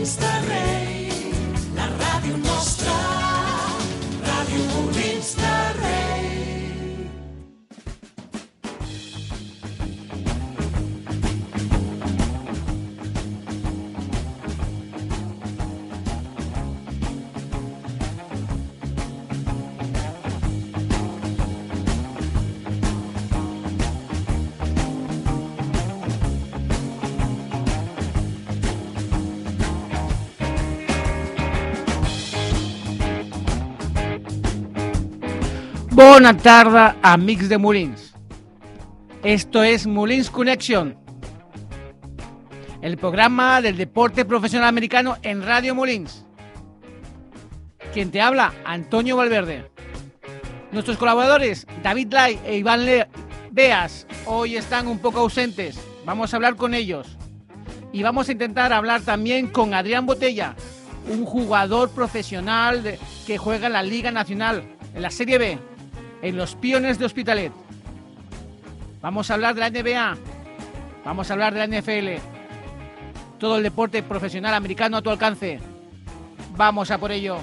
Molins Bona tarda, amics de Molins. Esto es Molins Connection, el programa del deporte profesional americano en Radio Molins. Quien te habla, Antonio Valverde. Nuestros colaboradores, David Lai e Iván Le- Beas, hoy están un poco ausentes. Vamos a hablar con ellos. Y vamos a intentar hablar también con Adrián Botella, un jugador profesional que juega en la Liga Nacional, en la Serie B, en los Piones de Hospitalet. Vamos a hablar de la NBA, vamos a hablar de la NFL, todo el deporte profesional americano a tu alcance. Vamos a por ello.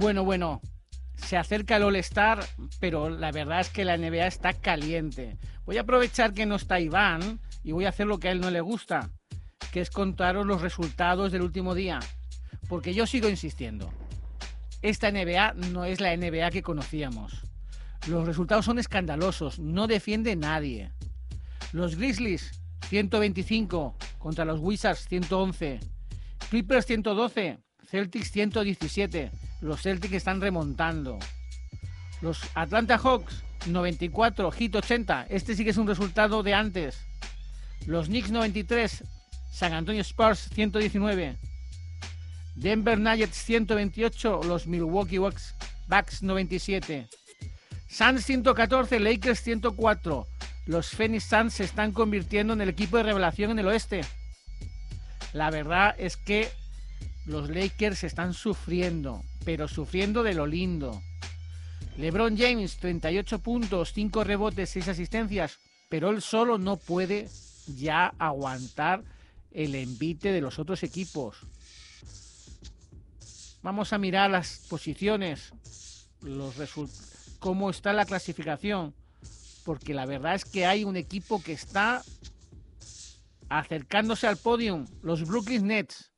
Bueno, bueno, se acerca el All-Star, pero la verdad es que la NBA está caliente. Voy a aprovechar que no está Iván y voy a hacer lo que a él no le gusta, que es contaros los resultados del último día. Porque yo sigo insistiendo, esta NBA no es la NBA que conocíamos. Los resultados son escandalosos, no defiende nadie. Los Grizzlies 125 contra los Wizards 111. Clippers 112, Celtics 117. Los Celtics están remontando. Los Atlanta Hawks 94, Heat 80. Este sí que es un resultado de antes. Los Knicks 93, San Antonio Spurs 119. Denver Nuggets 128, los Milwaukee Bucks, Bucks 97. Suns 114, Lakers 104. Los Phoenix Suns se están convirtiendo en el equipo de revelación en el oeste. La verdad es que los Lakers están sufriendo, pero sufriendo de lo lindo. LeBron James, 38 puntos, 5 rebotes, 6 asistencias, pero él solo no puede ya aguantar el envite de los otros equipos. Vamos a mirar las posiciones, los cómo está la clasificación, porque la verdad es que hay un equipo que está acercándose al podium, los Brooklyn Nets,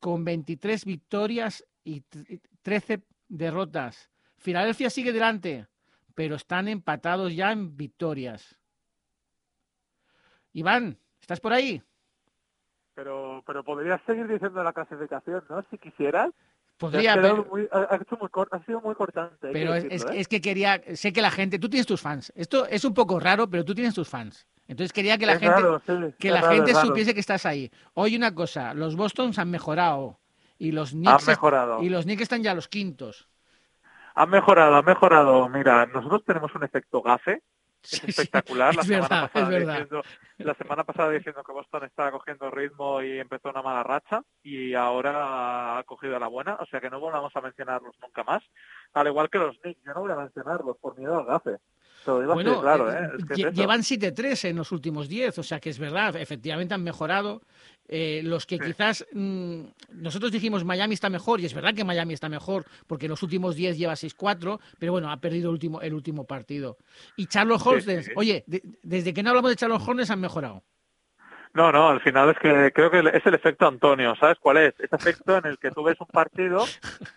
con 23 victorias y t- 13 derrotas. Filadelfia sigue delante, pero están empatados ya en victorias. Iván, ¿estás por ahí? Pero, pero podrías seguir diciendo la clasificación, ¿no? Si quisieras. Podría, pero, muy- ha- hecho muy sido muy cortante. pero es, decirlo, es- ¿eh? es que quería, sé que la gente, tú tienes tus fans. Esto es un poco raro, pero tú tienes tus fans. Entonces quería que la Es gente, raro, sí, que la raro, gente supiese que estás ahí. Oye, una cosa, los Bostons han mejorado y los Knicks, mejorado. y los Knicks están ya los quintos. Han mejorado, han mejorado. Mira, nosotros tenemos un efecto gafe. Es Sí, sí, espectacular. la, es semana verdad, pasada es. Diciendo, la semana pasada diciendo que Boston estaba cogiendo ritmo y empezó una mala racha y ahora ha cogido la buena. O sea que no volvamos a mencionarlos nunca más. Al igual que los Knicks, yo no voy a mencionarlos por miedo al gafe. Bueno, claro, eh, ¿eh? Es que es lle- eso. llevan 7-3 en los últimos 10, o sea que es verdad, efectivamente han mejorado. Eh, los que quizás mm, nosotros dijimos Miami está mejor, y es verdad que Miami está mejor, porque en los últimos 10 lleva 6-4, pero bueno, ha perdido el último, el último partido. Y Hornets, sí. oye, de- desde que no hablamos de Charlotte Hornets han mejorado. No, no, al final es que creo que es el efecto Antonio, ¿sabes cuál es? Ese efecto en el que tú ves un partido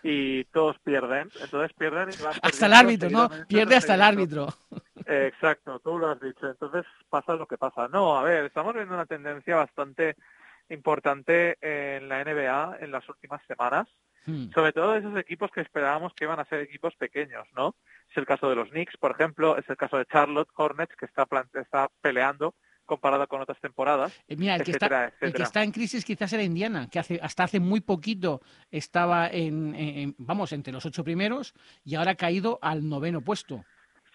y todos pierden, entonces pierden y van Hasta el árbitro, ¿no? Pierde hasta el árbitro. Exacto, tú lo has dicho. Entonces pasa lo que pasa. No, a ver, estamos viendo una tendencia bastante importante en la NBA en las últimas semanas, Hmm. sobre todo de esos equipos que esperábamos que iban a ser equipos pequeños, ¿no? Es el caso de los Knicks, por ejemplo, es el caso de Charlotte Hornets, que está, está peleando comparado con otras temporadas, Eh, Mira, el que, etcétera, está, el que está en crisis quizás era Indiana, que hace, hasta hace muy poquito estaba en- vamos, entre los ocho primeros y ahora ha caído al noveno puesto.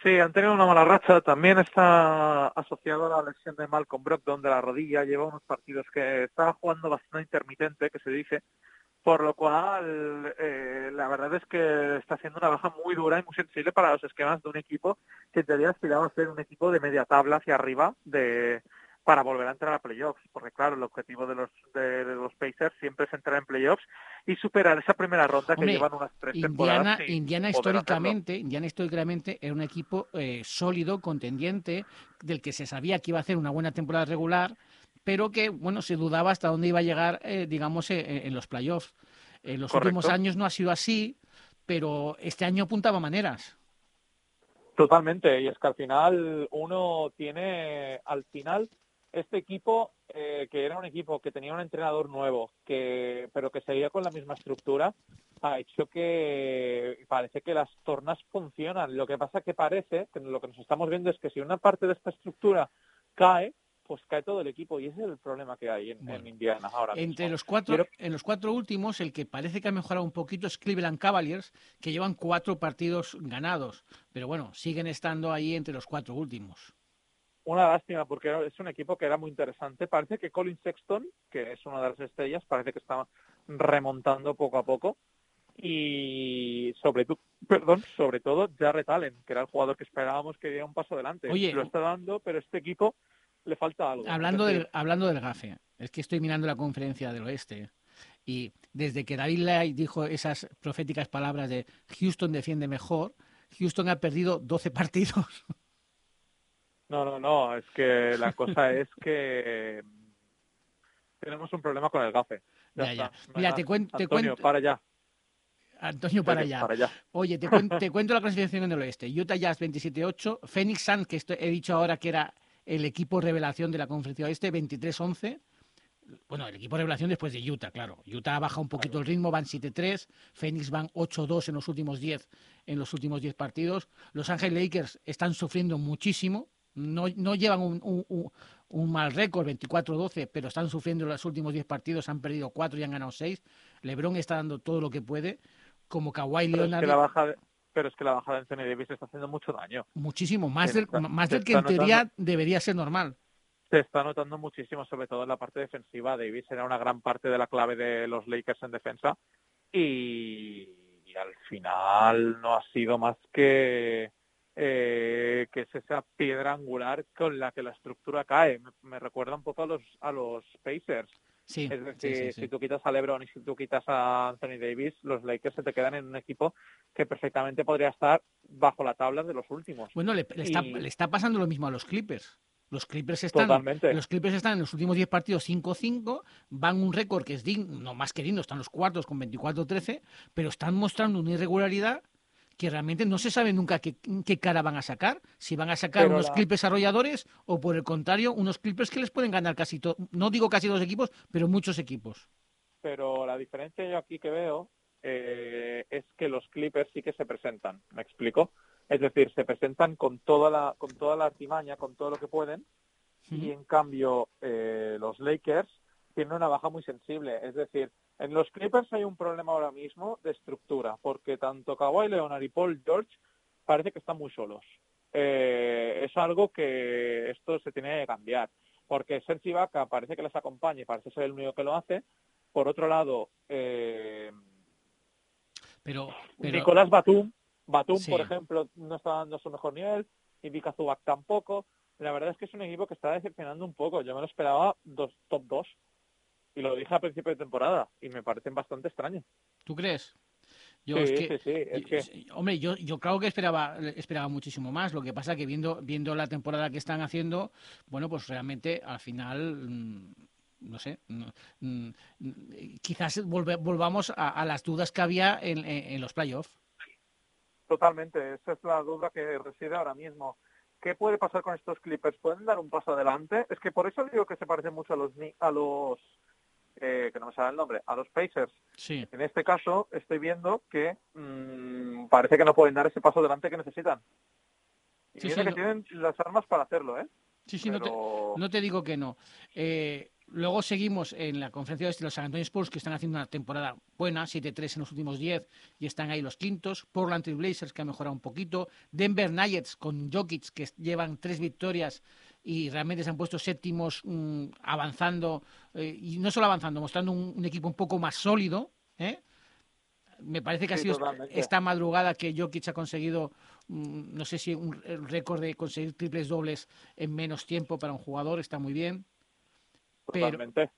Sí, han tenido una mala racha. También está asociado a la lesión de Malcolm Brogdon de la rodilla. Lleva unos partidos que está jugando bastante intermitente, que se dice. Por lo cual, eh, la verdad es que está siendo una baja muy dura y muy sensible para los esquemas de un equipo que en teoría aspiraba a ser un equipo de media tabla hacia arriba de para volver a entrar a playoffs, porque claro, el objetivo de los de, los Pacers siempre es entrar en playoffs y superar esa primera ronda que llevan unas tres Indiana, temporadas. Indiana históricamente, Indiana históricamente era un equipo eh, sólido, contendiente, del que se sabía que iba a hacer una buena temporada regular, pero que bueno se dudaba hasta dónde iba a llegar, eh, digamos, eh, en los playoffs. En los Correcto. últimos años no ha sido así, pero este año apuntaba maneras. Totalmente, y es que al final uno tiene, al final, este equipo, eh, que era un equipo que tenía un entrenador nuevo, que pero que seguía con la misma estructura, ha hecho que parece que las tornas funcionan. Lo que pasa que parece, que lo que nos estamos viendo es que si una parte de esta estructura cae, pues cae todo el equipo, y ese es el problema que hay en, Indiana ahora Entre mismo. los cuatro, en los cuatro últimos, el que parece que ha mejorado un poquito es Cleveland Cavaliers, que llevan cuatro partidos ganados, pero bueno, siguen estando ahí entre los cuatro últimos. Una lástima porque es un equipo que era muy interesante. Parece que Colin Sexton, que es una de las estrellas, parece que está remontando poco a poco. Y sobre, tu- perdón, sobre todo Jarrett Allen, que era el jugador que esperábamos que diera un paso adelante. Oye, Lo está dando, pero este equipo le falta algo. Hablando del, hablando del GAFE, es que estoy mirando la conferencia del oeste y desde que David Lai dijo esas proféticas palabras de Houston defiende mejor, Houston ha perdido 12 partidos. No, no, no, es que la cosa es que tenemos un problema con el gafe. Ya Ya, ya. Mira, te, cuen- te Antonio, cuento, para allá. Antonio, para allá. Para allá. Oye, te, cuen- te cuento la clasificación en el oeste. Utah Jazz 27-8, Phoenix Suns, que esto he dicho ahora que era el equipo revelación de la conferencia oeste, 23-11. Bueno, el equipo revelación después de Utah, claro. Utah baja un poquito el ritmo, van 7-3, Phoenix van 8-2 en los últimos 10 en los últimos 10 partidos. Los Angeles Lakers están sufriendo muchísimo, no, no llevan un, un- un- un mal récord, 24-12, pero están sufriendo en los últimos 10 partidos, han perdido 4 y han ganado 6. LeBron está dando todo lo que puede, como Kawhi Pero es Leonard que la baja de, pero es que la baja de Anthony Davis está haciendo mucho daño. muchísimo, más del, está- más del que en teoría debería ser normal. Se está notando muchísimo, sobre todo en la parte defensiva. Davis era una gran parte de la clave de los Lakers en defensa y, y al final no ha sido más que eh, que es esa piedra angular con la que la estructura cae. Me, me recuerda un poco a los a los Pacers. Sí, Es decir, sí, sí. si tú quitas a LeBron y si tú quitas a Anthony Davis, los Lakers se te quedan en un equipo que perfectamente podría estar bajo la tabla de los últimos. Bueno, le, le está, Y- le está pasando lo mismo a los Clippers. Los Clippers están, Totalmente. los Clippers están en los últimos 10 partidos 5-5, van un récord que es digno, no más que digno, están los cuartos con 24-13, pero están mostrando una irregularidad que realmente no se sabe nunca qué, qué cara van a sacar, si van a sacar Pero unos la- Clippers arrolladores o por el contrario, unos Clippers que les pueden ganar casi todo, no digo casi dos equipos, pero muchos equipos. pero la diferencia yo aquí que veo eh, es que los Clippers sí que se presentan, ¿me explico? Es decir, se presentan con toda la con toda la artimaña, con todo lo que pueden, y en cambio eh, los Lakers tienen una baja muy sensible. Es decir, en los Clippers hay un problema ahora mismo de estructura, porque tanto Kawhi Leonard y Paul George parece que están muy solos. Eh, es algo que esto se tiene que cambiar, porque Serge Ibaka parece que les acompaña y parece ser el único que lo hace. Por otro lado, eh, Pero, pero Nicolás Batum, Batum, Sí. por ejemplo, no está dando su mejor nivel, y Vika Zubac tampoco. La verdad es que es un equipo que está decepcionando un poco. Yo me lo esperaba dos, top 2. Y lo dije a principio de temporada, y me parecen bastante extraños. ¿tú crees? Yo sí, es que, sí, sí, es que Hombre, yo, yo creo que esperaba, esperaba muchísimo más. Lo que pasa que viendo, viendo la temporada que están haciendo, bueno, pues realmente al final, mm, no sé, no, mm, quizás volve- volvamos a, a las dudas que había en, en- en los playoffs. totalmente, esa es la duda que reside ahora mismo. ¿Qué puede pasar con estos Clippers? ¿Pueden dar un paso adelante? Es que por eso digo que se parecen mucho a los, a los eh, que no me sale el nombre, a los Pacers. Sí, En este caso, estoy viendo que mm, parece que no pueden dar ese paso adelante que necesitan. Y Sí, sí, que no- tienen las armas para hacerlo, ¿eh? sí, sí, no, te, Pero- no te digo que no. Eh, Luego seguimos en la conferencia de los San Antonio Spurs, que están haciendo una temporada buena, 7-3 en los últimos 10 y están ahí los quintos. Portland Trail Blazers, que ha mejorado un poquito. Denver Nuggets con Jokic, que llevan tres victorias y realmente se han puesto séptimos mm, avanzando, eh, y no solo avanzando, mostrando un, un equipo un poco más sólido. ¿eh? Me parece que ha sido totalmente. esta madrugada que Jokic ha conseguido, mm, no sé si un récord de conseguir triples dobles en menos tiempo para un jugador, está muy bien. Pero-.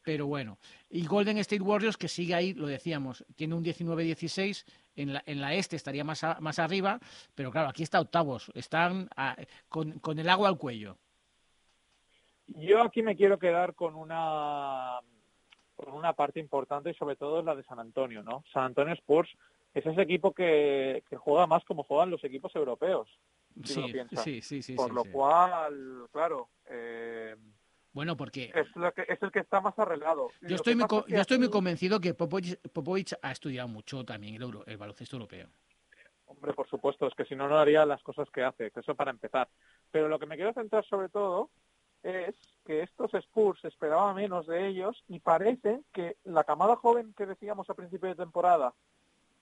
Pero bueno, y Golden State Warriors que sigue ahí, lo decíamos, tiene un 19-16, en la, en la este estaría más, a- más arriba, pero claro, aquí está octavos, están a- con, con el agua al cuello. Yo aquí me quiero quedar con una con una parte importante y sobre todo es la de San Antonio, ¿no? San Antonio Spurs es ese equipo que, que juega más como juegan los equipos europeos, Si uno Sí, piensa. sí, sí, sí. por sí, lo sí. cual, claro, eh, Bueno, porque es, lo que, es el que está más arreglado. yo estoy, muy, yo estoy muy convencido que Popovich, Popovich ha estudiado mucho también el, euro- el baloncesto europeo. Hombre, por supuesto, es que si no, no haría las cosas que hace, que eso para empezar. Pero lo que me quiero centrar sobre todo es que estos Spurs esperaba menos de ellos y parece que la camada joven que decíamos a principio de temporada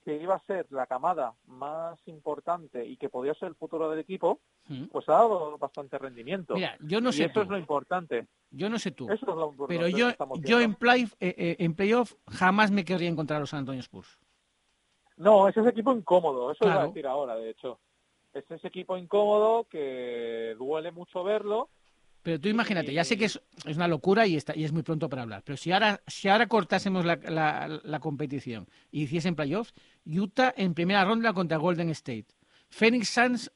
que iba a ser la camada más importante y que podía ser el futuro del equipo, ¿Mm? pues ha dado bastante rendimiento. Mira, yo no y sé eso tú, es lo importante. yo no sé tú, Eso es lo pero yo, yo en, play, eh, eh, en playoff jamás me querría encontrar a los San Antonio Spurs. No, es ese equipo incómodo, eso iba a Claro. decir ahora, de hecho. Es ese equipo incómodo que duele mucho verlo. Pero tú imagínate, ya sé que es, es una locura y, está, y es muy pronto para hablar, pero si ahora, si ahora cortásemos la, la- la competición y hiciesen playoffs, Utah en primera ronda contra Golden State, Phoenix Suns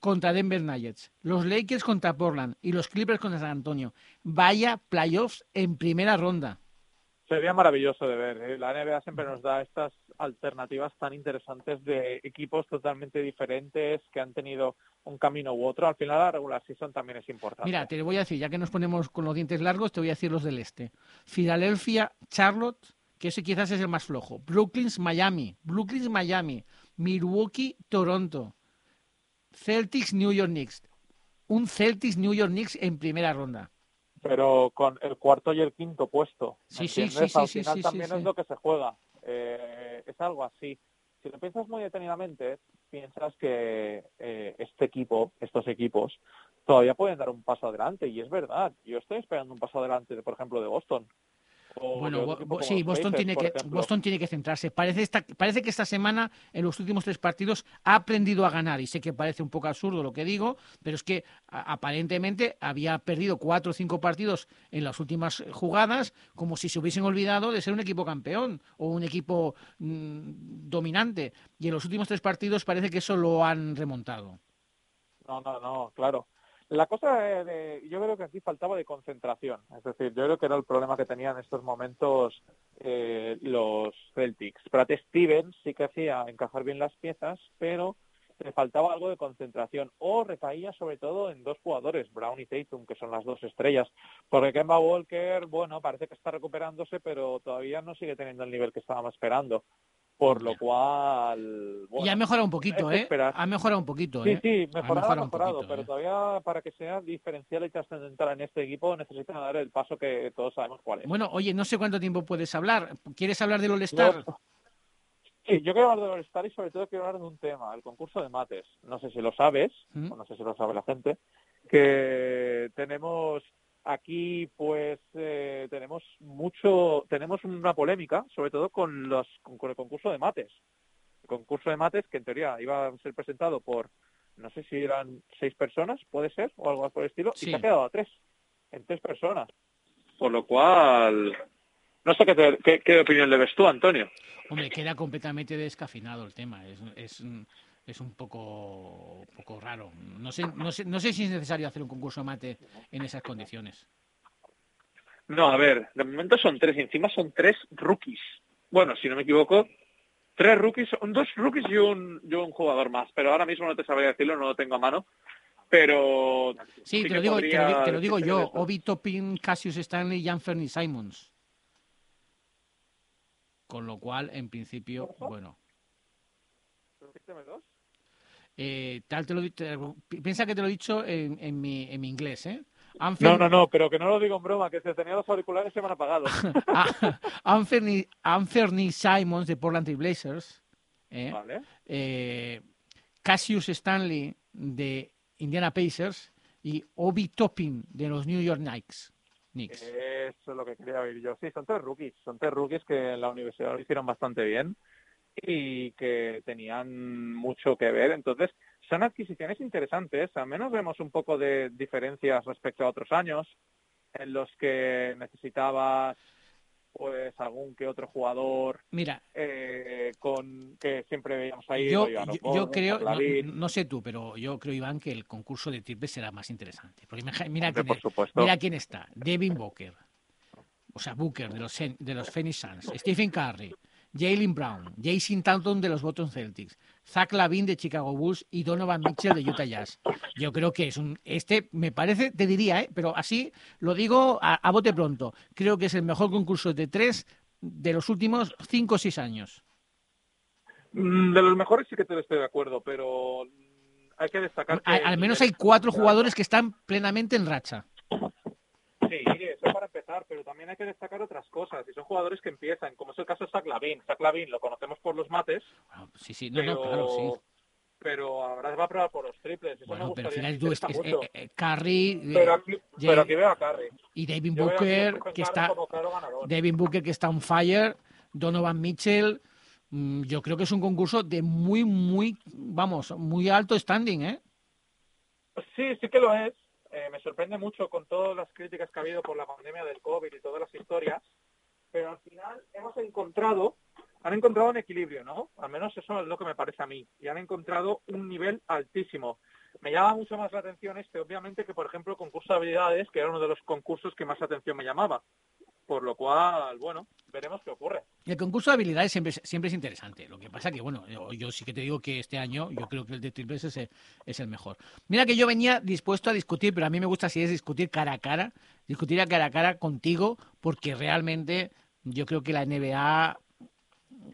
contra Denver Nuggets, los Lakers contra Portland y los Clippers contra San Antonio. Vaya playoffs en primera ronda. Sería maravilloso de ver. ¿eh? La NBA siempre nos da estas alternativas tan interesantes de equipos totalmente diferentes que han tenido un camino u otro. Al final la regular season también es importante. Mira, te voy a decir, ya que nos ponemos con los dientes largos, te voy a decir los del este. Filadelfia, Charlotte, que ese quizás es el más flojo. Brooklyn, Miami. Brooklyn, Miami. Milwaukee, Toronto. Celtics, New York Knicks. Un Celtics, New York Knicks en primera ronda. Pero con el cuarto y el quinto puesto. ¿me Sí, sí, entiendes? sí, Al final sí, sí, también es lo que se juega. Eh, es algo así. Si lo piensas muy detenidamente, piensas que eh, este equipo, estos equipos, todavía pueden dar un paso adelante. Y es verdad. Yo estoy esperando un paso adelante, de, por ejemplo, de Boston. O Bueno, Bo- Bo- sí, Boston Pacers, tiene, que. Boston tiene que centrarse. Parece, esta, parece que esta semana, en los últimos tres partidos, ha aprendido a ganar. Y sé que parece un poco absurdo lo que digo, pero es que a- aparentemente había perdido cuatro o cinco partidos en las últimas jugadas, como si se hubiesen olvidado de ser un equipo campeón o un equipo mm, dominante. Y en los últimos tres partidos parece que eso lo han remontado. No, no, no, claro. La cosa de, de- yo creo que aquí faltaba de concentración. Es decir, yo creo que era el problema que tenían en estos momentos eh, los Celtics. Brad Stevens sí que hacía encajar bien las piezas, pero le faltaba algo de concentración o recaía sobre todo en dos jugadores, Brown y Tatum, que son las dos estrellas. Porque Kemba Walker, bueno, parece que está recuperándose, pero todavía no sigue teniendo el nivel que estábamos esperando. Por lo cual, bueno, y ha mejorado un poquito, ¿eh? Ha mejorado un poquito, Sí, ¿eh? sí, mejorado, mejorado ha mejorado, poquito, pero ¿eh? todavía para que sea diferencial y trascendental en este equipo necesitan dar el paso que todos sabemos cuál es. Bueno, oye, no sé cuánto tiempo puedes hablar. ¿Quieres hablar del All-Star? Sí, yo quiero hablar de All-Star y sobre todo quiero hablar de un tema, el concurso de mates. No sé si lo sabes, ¿Mm? o no sé si lo sabe la gente, que tenemos aquí pues eh, tenemos mucho, tenemos una polémica, sobre todo con los con, con el concurso de mates. El concurso de mates que en teoría iba a ser presentado por no sé si eran seis personas, puede ser, o algo por el estilo, Sí. y se ha quedado a tres, en tres personas. Por lo cual, no sé qué, te- qué, qué opinión le ves tú, Antonio. Hombre, queda completamente descafinado el tema. Es, es, es un poco, poco raro. No sé, no, sé, no sé si es necesario hacer un concurso de mate en esas condiciones. No, a ver, de momento son tres y encima son tres rookies. Bueno, si no me equivoco, tres rookies, son dos rookies y un, y un jugador más, pero ahora mismo no te sabría decirlo, no lo tengo a mano. Pero Sí, te, lo digo, te, lo, te digo yo. eso. Obi Toppin, Cassius Stanley y Anthony Simons. Con lo cual, en principio, bueno. Repíteme dos. Eh, tal te lo, te- piensa que te lo he dicho en, en mi, en mi inglés, ¿eh? Anthony, No, no, no, pero que no lo digo en broma, que se tenía los auriculares se me han apagado. Ah, Anthony, Anthony Simons de Portland Trail Blazers, ¿eh? ¿Vale? eh, Cassius Stanley de Indiana Pacers y Obi Toppin de los New York Knicks. Knicks. Eso es lo que quería oír yo. Sí, son tres rookies. Son tres rookies que en la universidad lo hicieron bastante bien y que tenían mucho que ver. Entonces, son adquisiciones interesantes. Al menos vemos un poco de diferencias respecto a otros años en los que necesitabas pues algún que otro jugador Mira, eh, con que siempre veíamos ahí yo, yo- yo creo, no, sé tú, pero yo creo, Iván, que el concurso de triples será más interesante. Porque mira, mira Hombre, quién, por es- supuesto. mira quién está. Devin Booker, o sea, Booker de los, de los Phoenix Suns, Stephen Curry, Jalen Brown, Jason Taunton de los Boston Celtics, Zach Lavin de Chicago Bulls y Donovan Mitchell de Utah Jazz. Yo creo que es un, este me parece, te diría, ¿eh? pero así lo digo a, a bote pronto, creo que es el mejor concurso de tres de los últimos cinco o seis años. Mm, De los mejores sí que te estoy de acuerdo, pero hay que destacar que al menos hay cuatro jugadores que están plenamente en racha. Pero también hay que destacar otras cosas. Y son jugadores que empiezan, como es el caso de. Zach Lavin lo conocemos por los mates, Bueno, sí, sí, no, pero, no, claro, sí. pero ahora va a probar por los triples. Eso Bueno, me pero al final tú es, es- eh, eh, Curry eh, pero, aquí, Jay- pero aquí veo a Curry. y Yo a Booker, que está. Devin Booker que está on fire, Donovan Mitchell. mm, Yo creo que es un concurso de muy, muy, vamos, muy alto standing, ¿eh? Sí, sí que lo es. Eh, me sorprende mucho con todas las críticas que ha habido por la pandemia del COVID y todas las historias, pero al final hemos encontrado, han encontrado un equilibrio, ¿no? Al menos eso es lo que me parece a mí, y han encontrado un nivel altísimo. Me llama mucho más la atención este, obviamente, que por ejemplo concurso de habilidades, que era uno de los concursos que más atención me llamaba. Por lo cual, bueno, veremos qué ocurre. El concurso de habilidades siempre, siempre es interesante. Lo que pasa que, bueno, yo, sí que te digo que este año yo creo que el de triples es es el mejor. Mira que yo venía dispuesto a discutir, pero a mí me gusta si es discutir cara a cara, discutir a cara a cara contigo, porque realmente yo creo que la NBA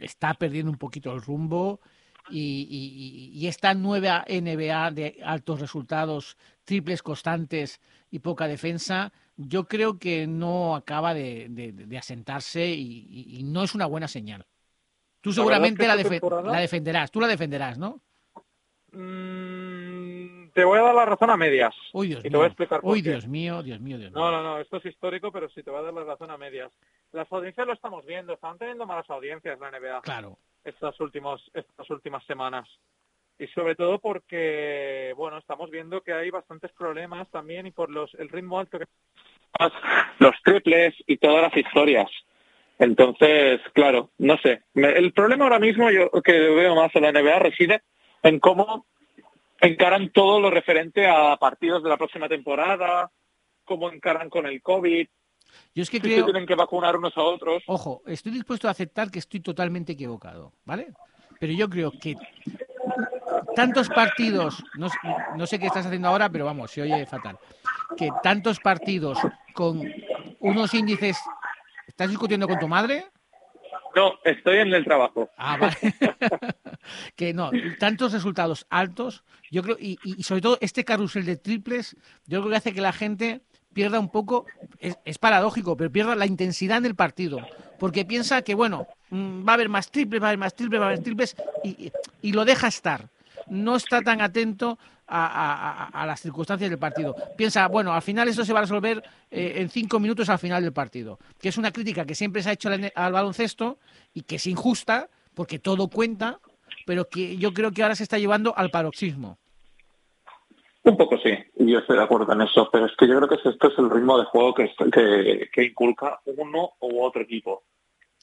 está perdiendo un poquito el rumbo y- y- y esta nueva NBA de altos resultados, triples constantes y poca defensa, yo creo que no acaba de, de- de asentarse y, y- y no es una buena señal. Tú La seguramente la, temporada- la defenderás, tú la defenderás, ¿no? Mm, te voy a dar la razón a medias. Uy, Dios Y te mío. voy a explicar por Uy, qué. Dios mío, Dios mío, Dios mío. No, no, no, esto es histórico, pero sí te voy a dar la razón a medias. Las audiencias lo estamos viendo, están teniendo malas audiencias la NBA Claro. estas últimos, estas últimas semanas. Y sobre todo porque, bueno, estamos viendo que hay bastantes problemas también y por los el ritmo alto que los triples y todas las historias. Entonces, claro, no sé. El problema ahora mismo yo que veo más en la NBA reside en cómo encaran todo lo referente a partidos de la próxima temporada, cómo encaran con el COVID, Yo es que creo, tienen que vacunar unos a otros. ojo, estoy dispuesto a aceptar que estoy totalmente equivocado, ¿vale? Pero yo creo que tantos partidos, no, sé- no sé qué estás haciendo ahora, pero vamos, se oye fatal, que tantos partidos con unos índices... ¿Estás discutiendo con tu madre? No, estoy en el trabajo. Ah, vale. que no, tantos resultados altos, yo creo, y, y sobre todo este carrusel de triples, yo creo que hace que la gente pierda un poco, es, es paradójico, pero pierda la intensidad en el partido, porque piensa que, bueno, mm, va a haber más triples, va a haber más triples, va a haber triples, y, y- y lo deja estar. No está tan atento a, a- las circunstancias del partido. Piensa, bueno, al final esto se va a resolver eh, en cinco minutos al final del partido, que es una crítica que siempre se ha hecho al, al baloncesto y que es injusta, porque todo cuenta, pero que yo creo que ahora se está llevando al paroxismo. Un poco sí, yo estoy de acuerdo en eso, pero es que yo creo que esto es el ritmo de juego que, que inculca uno u otro equipo.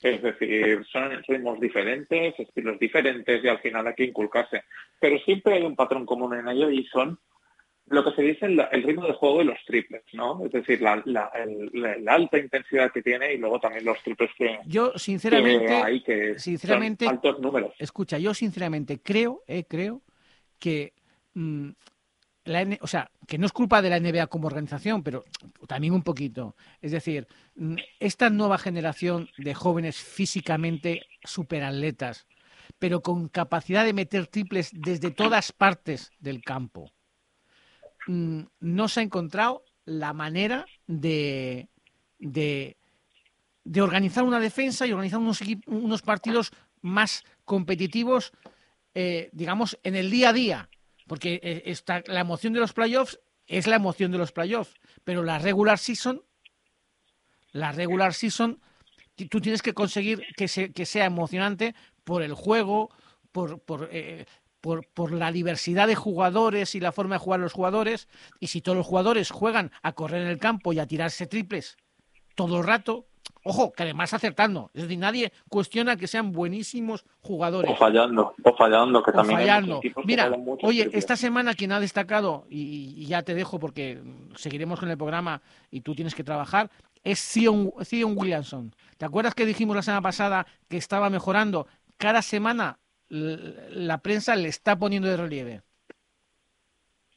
Es decir, son ritmos diferentes, estilos diferentes y al final hay que inculcarse. Pero siempre hay un patrón común en ello y son lo que se dice el, el ritmo de juego de los triples, ¿no? Es decir, la, la, el- la- alta intensidad que tiene y luego también los triples que, Yo, que sinceramente, hay, que sinceramente- son altos números. escucha, yo sinceramente creo, eh, creo que mm, la o sea, que no es culpa de la NBA como organización, pero también un poquito. Es decir, esta nueva generación de jóvenes físicamente superatletas, pero con capacidad de meter triples desde todas partes del campo, no se ha encontrado la manera de, de, organizar una defensa y organizar unos, unos partidos más competitivos, eh, digamos, en el día a día. Porque eh, está, la emoción de los playoffs es la emoción de los playoffs, pero la regular season, la regular season, tú tienes que conseguir que, se- que sea emocionante por el juego, por, por, eh, por, por la diversidad de jugadores y la forma de jugar los jugadores. Y si todos los jugadores juegan a correr en el campo y a tirarse triples todo el rato, ojo, que además acertando. Es decir, nadie cuestiona que sean buenísimos jugadores. O fallando, o fallando, que O también fallando. Mira, mucho oye, esta semana quien ha destacado, y, y ya te dejo porque seguiremos con el programa y tú tienes que trabajar, es Zion Williamson. ¿Te acuerdas que dijimos la semana pasada que estaba mejorando? Cada semana la prensa le está poniendo de relieve.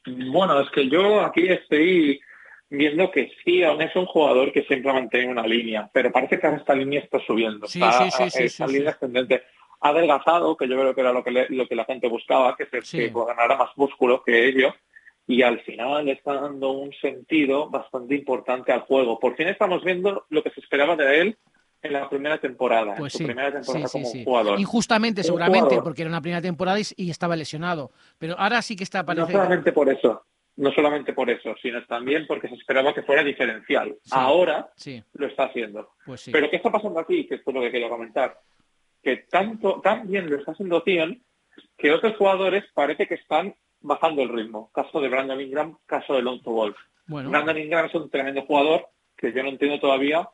Bueno, es que yo aquí estoy viendo que sí, aún es un jugador que siempre mantiene una línea, pero parece que ahora esta línea está subiendo. Sí, está, sí, sí, sí, esta sí, línea ascendente. Ha adelgazado, que yo creo que era lo que, le- lo que la gente buscaba, que, se, que ganara más músculo que ello, y al final le está dando un sentido bastante importante al juego. Por fin estamos viendo lo que se esperaba de él en la primera temporada, Pues en su sí, primera temporada sí, como sí. jugador. Injustamente, seguramente, jugador. porque era una primera temporada y, y estaba lesionado. Pero ahora sí que está No parece. solamente por eso, no solamente por eso, sino también porque se esperaba que fuera diferencial. Sí. Ahora Sí, lo está haciendo. pues sí. Pero ¿qué está pasando aquí? Que esto es lo que quiero comentar. Que tanto, tan bien lo está haciendo Zion que otros jugadores parece que están bajando el ritmo. Caso de Brandon Ingram, caso de Lonzo Ball. Bueno, Brandon Ingram es un tremendo jugador que yo no entiendo todavía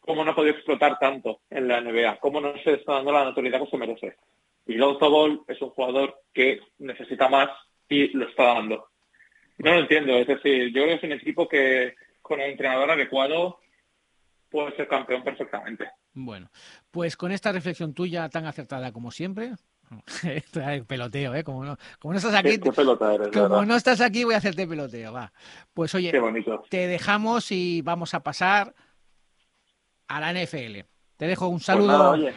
cómo no ha podido explotar tanto en la NBA, cómo no se está dando la notoriedad que se merece. Y Lonzo Ball es un jugador que necesita más y lo está dando. No lo entiendo, es decir, yo creo que es un equipo que con el entrenador adecuado puede ser campeón perfectamente. Bueno, pues con esta reflexión tuya tan acertada como siempre, peloteo, ¿eh? Como no, como no estás aquí, Qué, qué pelota eres, de como no estás aquí, voy a hacerte peloteo, va. Pues oye, te dejamos y vamos a pasar a la NFL. Te dejo un Pues saludo. nada, oye,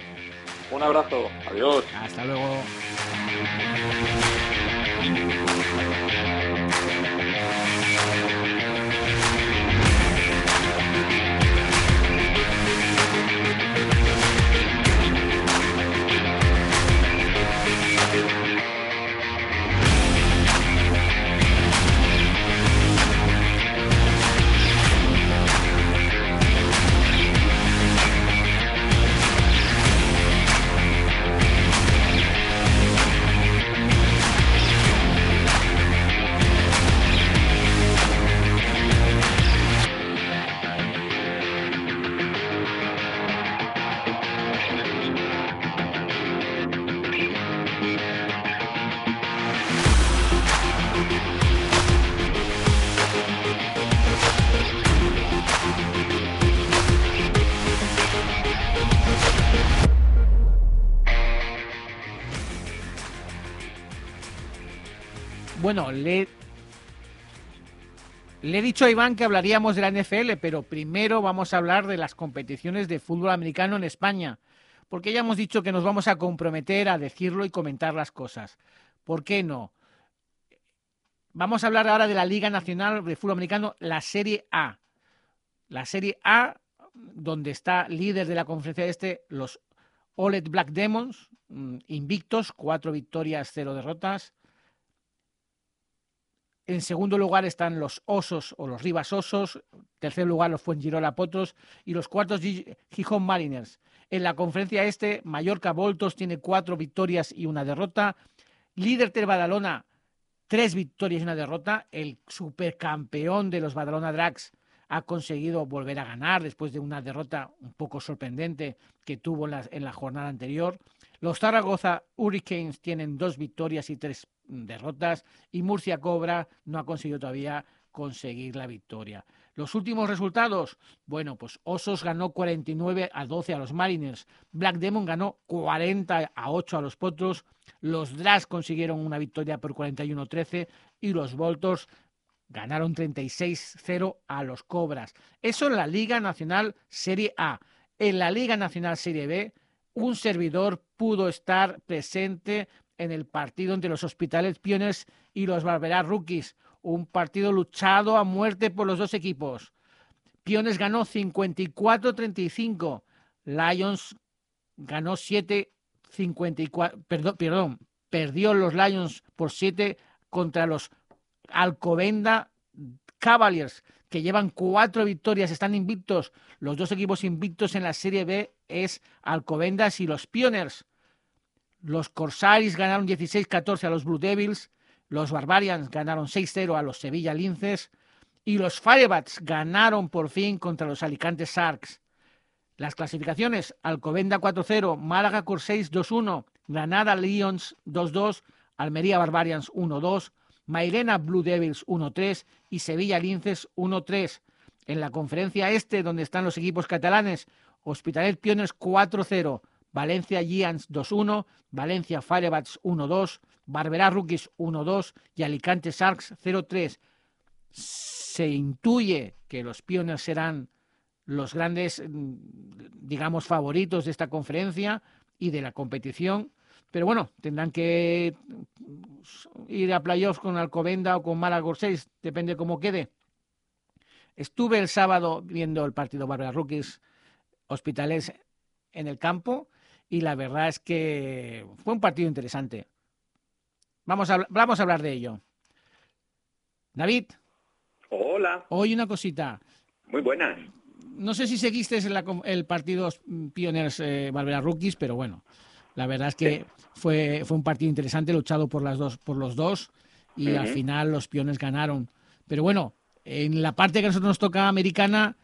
un abrazo. Adiós. Hasta luego. Bueno, le, he dicho a Iván que hablaríamos de la NFL, pero primero vamos a hablar de las competiciones de fútbol americano en España, porque ya hemos dicho que nos vamos a comprometer a decirlo y comentar las cosas. ¿Por qué no? Vamos a hablar ahora de la Liga Nacional de Fútbol Americano, la Serie A. La Serie A, donde está líder de la conferencia este, los Olet Black Demons, mm, invictos, cuatro victorias, cero derrotas. En segundo lugar están los Osos o los Rivas Osos. Tercer lugar los Fuengirola Potros. Y los cuartos Gi- Gijón Mariners. En la conferencia este, Mallorca Voltos tiene cuatro victorias y una derrota. Líder del Badalona, tres victorias y una derrota. El supercampeón de los Badalona Drags ha conseguido volver a ganar después de una derrota un poco sorprendente que tuvo en la, en la jornada anterior. Los Zaragoza Hurricanes tienen dos victorias y tres derrotas y Murcia Cobra no ha conseguido todavía conseguir la victoria. Los últimos resultados, bueno, pues Osos ganó 49 a 12 a los Mariners, Black Demon ganó 40 a 8 a los Potros, los Drags consiguieron una victoria por 41-13 y los Voltors ganaron 36-0 a los Cobras. Eso en la Liga Nacional Serie A. En la Liga Nacional Serie B, un servidor pudo estar presente en el partido entre los Hospitales Pioneers y los Barberá Rookies. un partido luchado a muerte por los dos equipos. Piones ganó 54-35. Lions ganó 7-54. Perdón, perdón, perdió los Lions por 7 contra los Alcobenda Cavaliers, que llevan cuatro victorias, están invictos. Los dos equipos invictos en la Serie B es Alcobendas y los Pioners. Los Corsaris ganaron 16-14 a los Blue Devils. Los Barbarians ganaron 6-0 a los Sevilla Linces. Y los Firebats ganaron por fin contra los Alicante Sharks. Las clasificaciones: Alcobenda 4-0, Málaga Corsaris 2-1, Granada Lions 2-2, Almería Barbarians 1-2, Mairena Blue Devils 1-3 y Sevilla Linces 1-3. En la conferencia este, donde están los equipos catalanes, Hospitalet Pioners 4-0, Valencia Giants 2-1, Valencia Firebats 1-2, Barberá Rookies 1-2 y Alicante Sharks 0-3. Se intuye que los Pioners serán los grandes, mm, digamos, favoritos de esta conferencia y de la competición. Pero bueno, tendrán que ir a playoffs con Alcobenda o con Málaga 6, depende cómo quede. Estuve el sábado viendo el partido Barbera Rookies Hospitales en el campo y la verdad es que fue un partido interesante. Vamos a, vamos a hablar de ello. David. Hola. Hoy una cosita. Muy buenas. No sé si seguiste el, el partido Pioners eh, Barbera Rookies, pero bueno, la verdad es que fue, fue un partido interesante, luchado por, las dos, por los dos, y al final los Pioners ganaron. Pero bueno, en la parte que a nosotros nos toca americana,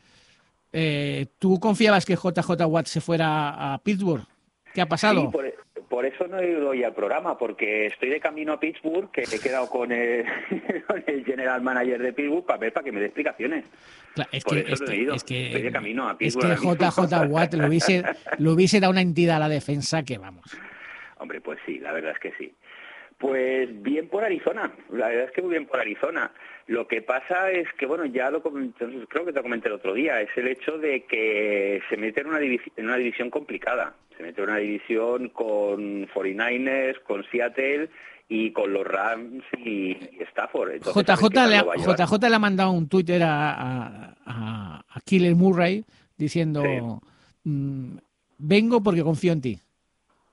eh, ¿tú confiabas que JJ Watt se fuera a Pittsburgh? ¿Qué ha pasado? Sí, por, por, eso no he ido hoy al programa, porque estoy de camino a Pittsburgh, que he quedado con el, con el general manager de Pittsburgh para ver, para que me dé explicaciones. Claro, es, que, es, que, es, que, estoy de camino a es Pittsburgh. que JJ Watt lo hubiese, lo hubiese dado una entidad a la defensa que vamos. Hombre, pues sí, la verdad es que sí. Pues bien por Arizona, la verdad es que muy bien por Arizona. Lo que pasa es que, bueno, ya lo comenté, creo que te comenté el otro día, es el hecho de que se mete en una, división, en una división complicada. Se mete en una división con 49ers, con Seattle y con los Rams y, y Stafford. Entonces, JJ le, lo va a llevar. JJ le ha mandado un Twitter a, a, a, a Killer Murray diciendo, mm, vengo porque confío en ti.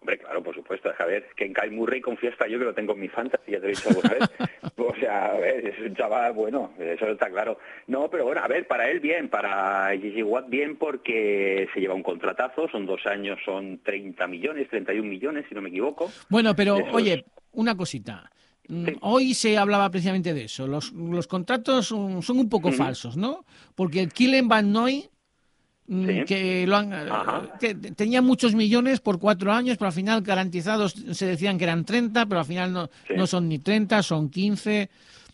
Hombre, claro, por supuesto. A ver, que en Kyle Murray confío hasta yo que lo tengo en mi fantasy, ya te he dicho alguna vez. O sea, a ver, es un chaval bueno, eso está claro. No, pero bueno, a ver, para él bien, para Gigi Watt bien porque se lleva un contratazo, son dos años, son 30 millones, 31 millones, si no me equivoco. Bueno, pero oye, una cosita. Mm, Sí. Hoy se hablaba precisamente de eso. Los, los contratos son, son un poco falsos, ¿no? Porque el Killen Van Noy, mm, Sí. que lo han, Ajá. que tenía muchos millones por cuatro años, pero al final garantizados se decían que eran 30, pero al final no, Sí. no son ni 30, son 15.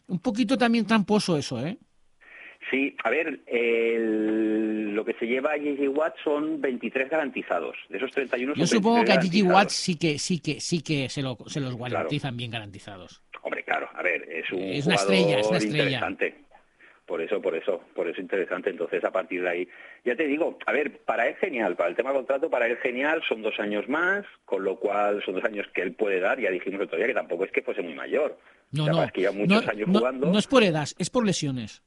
Un poquito también tramposo eso, ¿eh? Sí, a ver, el- lo que se lleva a Gigi Watt son 23 garantizados. De esos 31 Yo son supongo que a 23 Gigi garantizados. sí que sí que sí que se, lo, se los garantizan bien garantizados. Hombre, claro, a ver, es un Es una jugador estrella, es una estrella. interesante. Por eso, por eso, por eso interesante. Entonces, a partir de ahí, ya te digo, a ver, para él genial, para el tema contrato, para él genial, son dos años más, con lo cual son dos años que él puede dar, ya dijimos el otro día que tampoco es que fuese muy mayor. No, O sea, no, Es que lleva muchos no, años no- jugando. no es por edad, es por lesiones.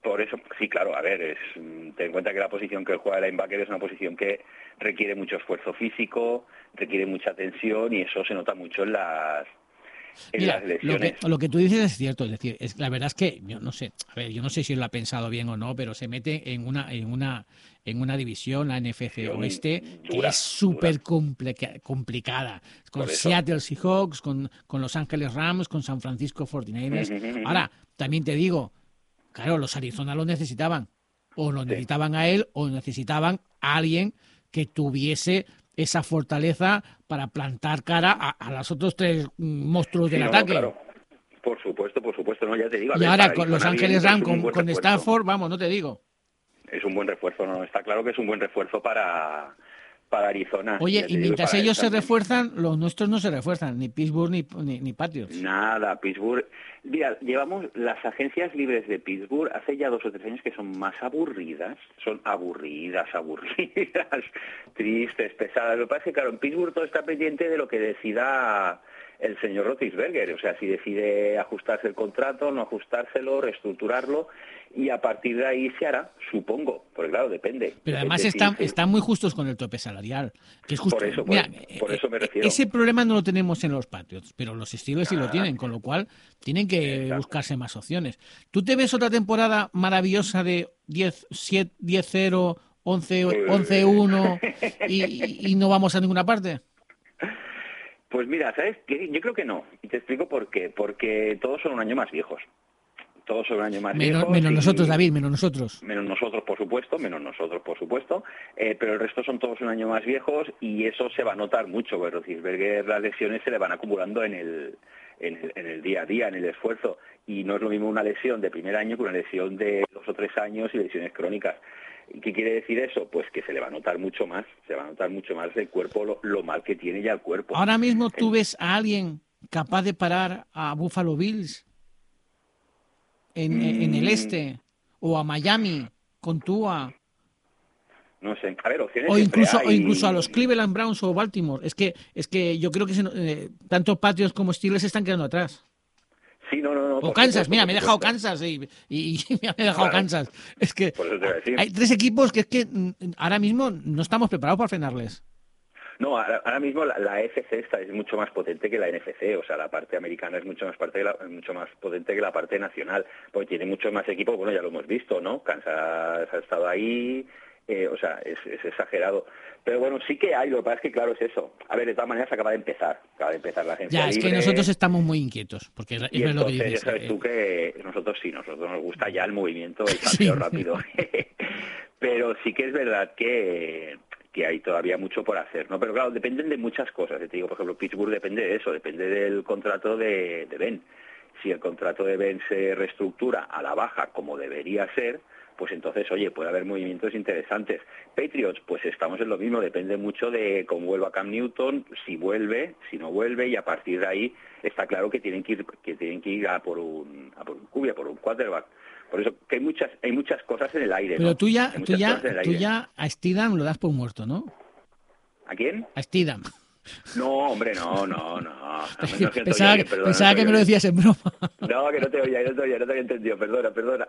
Por eso, sí, claro, a ver, es, mm, ten en cuenta que la posición que él juega de linebacker es una posición que requiere mucho esfuerzo físico, requiere mucha tensión y eso se nota mucho en las, en Mira, las lo que, lo que tú dices es cierto, es decir, es, la verdad es que yo no sé, a ver, yo no sé si lo ha pensado bien o no, pero se mete en una en una en una división, la NFC Oeste, que dura, es súper complica- complicada, con. Seattle Seahawks, con, con Los Ángeles Rams, con San Francisco 49ers. Ujú, ujú, ujú. Ahora, también te digo, claro, los Arizona lo necesitaban, o lo necesitaban a él, o necesitaban a alguien que tuviese esa fortaleza para plantar cara a, a los otros tres monstruos Sí, del no, ataque. claro. Por supuesto, por supuesto, no, ya te digo. a Y ver, ahora con Los Ángeles Rams, con, con. Stafford, vamos, no te digo. Es un buen refuerzo, no, está claro que es un buen refuerzo para, para Arizona. Oye, y mientras ellos se refuerzan, los nuestros no se refuerzan, ni Pittsburgh ni, ni, ni Patriots. Nada, Pittsburgh. Mira, llevamos las agencias libres de Pittsburgh hace ya dos o tres años que son más aburridas. Son aburridas, aburridas, tristes, pesadas. Lo que pasa es que, claro, en Pittsburgh todo está pendiente de lo que decida el señor Rotisberger, o sea, si decide ajustarse el contrato, no ajustárselo, reestructurarlo y a partir de ahí se hará, supongo, porque claro, depende. Pero además Depende están, muy justos con el tope salarial. Que es justo. Por eso, por- Mira, por eh, eso me eh, refiero. Ese problema no lo tenemos en los Patriots, pero los Steelers sí lo tienen, con lo cual tienen que Exacto. buscarse más opciones. ¿Tú te ves otra temporada maravillosa de 10 7 10-0, 11 11-1 y, y- y no vamos a ninguna parte? Pues mira, ¿sabes? Yo creo que no. Y te explico por qué. Porque todos son un año más viejos. Todos son un año más Menos, viejos. menos y- nosotros, David, menos nosotros. menos nosotros por supuesto, menos nosotros por supuesto, eh, pero el resto son todos un año más viejos y eso se va a notar mucho, porque Roethlisberger las lesiones se le van acumulando en el, en el, en el día a día, en el esfuerzo, y no es lo mismo una lesión de primer año que una lesión de dos o tres años y lesiones crónicas. ¿Y ¿Qué quiere decir eso? Pues que se le va a notar mucho más, se va a notar mucho más el cuerpo, lo, lo mal que tiene ya el cuerpo. Ahora mismo tú ves a alguien capaz de parar a Buffalo Bills en, en el Mm. este o a Miami con Tua No sé, a ver, opciones o incluso o incluso a los Cleveland Browns o Baltimore. Es que es que yo creo que se eh, tanto Patriots como Steelers se están quedando atrás. Sí, no, no, no. O Kansas, supuesto, mira, me he dejado. Kansas y, y- y me he dejado Claro. Kansas. Es que hay tres equipos que es que mm, ahora mismo no estamos preparados para frenarles. No, ahora, ahora mismo la, la AFC está, es mucho más potente que la NFC, o sea, la parte americana es mucho más parte la- mucho más potente que la parte nacional, porque tiene muchos más equipos, bueno, ya lo hemos visto, ¿no? Kansas ha estado ahí, eh, o sea, es, es exagerado. Pero bueno, sí que hay, lo que pasa es que claro, es eso. A ver, de todas maneras acaba de empezar, acaba de empezar la agencia Ya, es que nosotros estamos muy inquietos, porque es, Y es lo que entonces, dices. ya sabes eh, tú que nosotros sí, nosotros nos gusta ya el movimiento, el Sí. cambio rápido. Pero sí que es verdad que, que hay todavía mucho por hacer, ¿no? Pero claro, dependen de muchas cosas. Te digo, por ejemplo, Pittsburgh depende de eso, depende del contrato de, de Ben. Si el contrato de Ben se reestructura a la baja como debería ser, pues entonces, oye, puede haber movimientos interesantes. Patriots, pues estamos en lo mismo, depende mucho de cómo vuelva Cam Newton, si vuelve, si no vuelve, y a partir de ahí está claro que tienen que ir, que tienen que ir a por un, a por un cubia, por un quarterback. Por eso que hay muchas, hay muchas cosas en el aire. Pero ¿no? tú ya, tú ya, tú ya a Steedham lo das por muerto, ¿no? ¿A quién? A Steedham. No, hombre, no, no, no. no, pensaba oye perdona, pensaba no que me lo decías en broma. No, que no te oía, no te oía, no te había entendido, perdona, perdona.